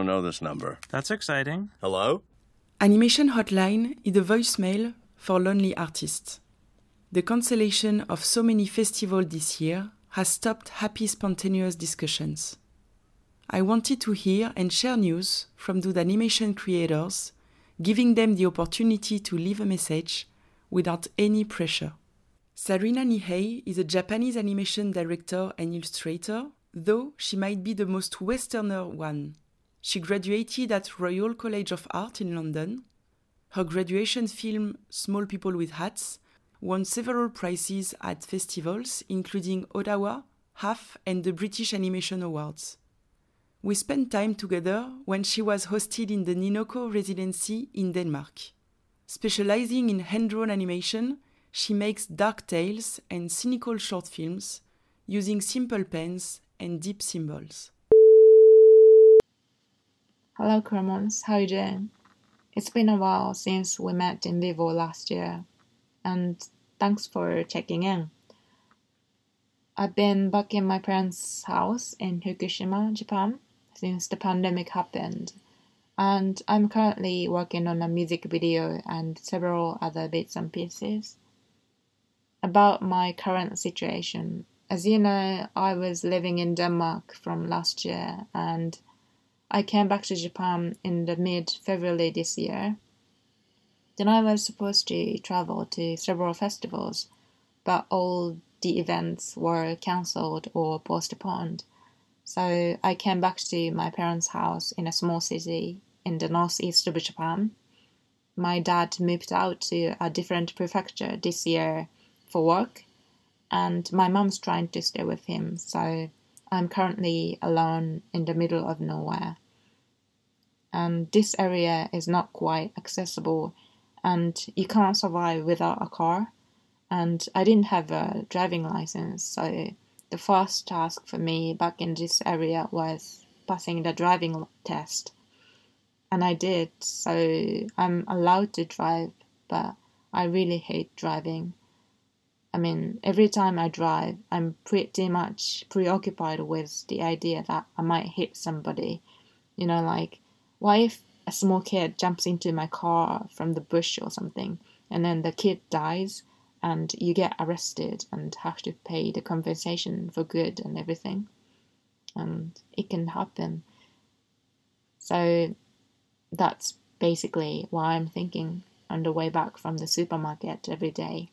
don't know this number. That's exciting. Hello? Animation Hotline is a voicemail for lonely artists. The cancellation of so many festivals this year has stopped happy spontaneous discussions. I wanted to hear and share news from those animation creators, giving them the opportunity to leave a message without any pressure. Sarina Nihei is a Japanese animation director and illustrator, though she might be the most Westerner one. She graduated at Royal College of Art in London. Her graduation film, Small People with Hats, won several prizes at festivals, including Ottawa, HAF, and the British Animation Awards. We spent time together when she was hosted in the Ninoko residency in Denmark. Specializing in hand drawn animation, she makes dark tales and cynical short films using simple pens and deep symbols. Hello, Cremons. How are you doing? It's been a while since we met in Viborg last year, and thanks for checking in. I've been back in my parents' house in Fukushima, Japan, since the pandemic happened. And I'm currently working on a music video and several other bits and pieces. About my current situation, as you know, I was living in Denmark from last year and I came back to Japan in the mid February this year. Then I was supposed to travel to several festivals, but all the events were cancelled or postponed. So I came back to my parents' house in a small city in the northeast of Japan. My dad moved out to a different prefecture this year for work, and my mom's trying to stay with him, so I'm currently alone in the middle of nowhere. And this area is not quite accessible, and you can't survive without a car. And I didn't have a driving license, so the first task for me back in this area was passing the driving test. And I did, so I'm allowed to drive, but I really hate driving. I mean, every time I drive, I'm pretty much preoccupied with the idea that I might hit somebody. You know, like, what if a small kid jumps into my car from the bush or something, and then the kid dies? and you get arrested and have to pay the compensation for good and everything. And it can happen. So that's basically why I'm thinking on the way back from the supermarket every day.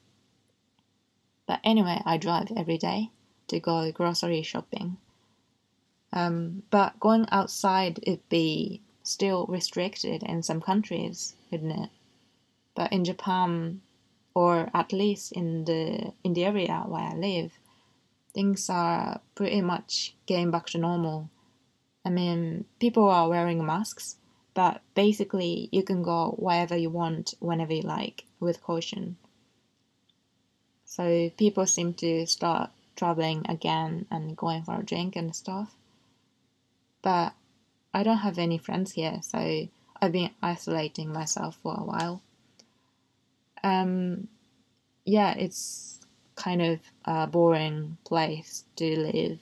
But anyway, I drive every day to go grocery shopping. Um, but going outside it'd be still restricted in some countries, wouldn't it? But in Japan, or at least in the in the area where I live, things are pretty much getting back to normal. I mean, people are wearing masks, but basically you can go wherever you want, whenever you like, with caution. So people seem to start traveling again and going for a drink and stuff. But I don't have any friends here, so I've been isolating myself for a while um, yeah, it's kind of a boring place to live.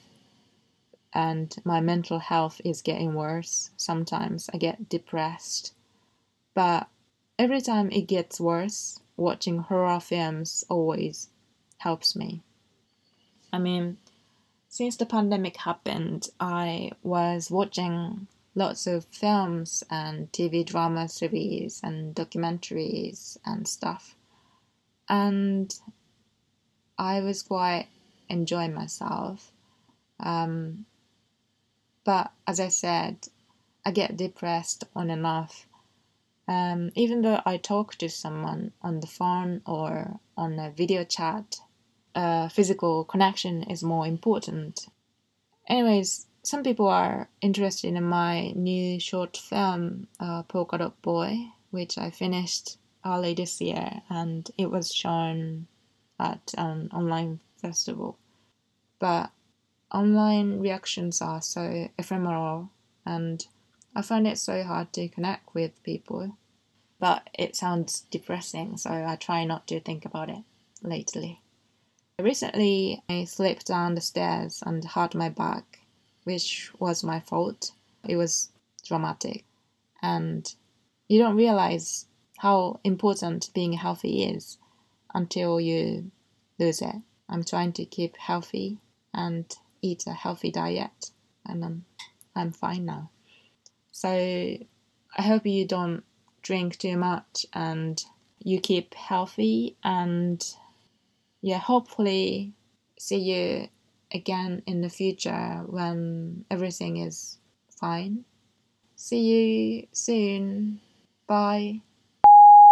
And my mental health is getting worse. Sometimes I get depressed. But every time it gets worse, watching horror films always helps me. I mean, since the pandemic happened, I was watching lots of films and TV drama series and documentaries and stuff. And I was quite enjoying myself. Um, but as I said, I get depressed on and off. Um, even though I talk to someone on the phone or on a video chat, uh, physical connection is more important. Anyways, some people are interested in my new short film, uh, Polka Dot Boy, which I finished early this year and it was shown at an online festival. But online reactions are so ephemeral and I find it so hard to connect with people. But it sounds depressing, so I try not to think about it lately. Recently, I slipped down the stairs and hurt my back which was my fault. It was dramatic. And you don't realize how important being healthy is until you lose it. I'm trying to keep healthy and eat a healthy diet, and I'm, I'm fine now. So I hope you don't drink too much and you keep healthy and yeah, hopefully see you again in the future when everything is fine. See you soon. Bye.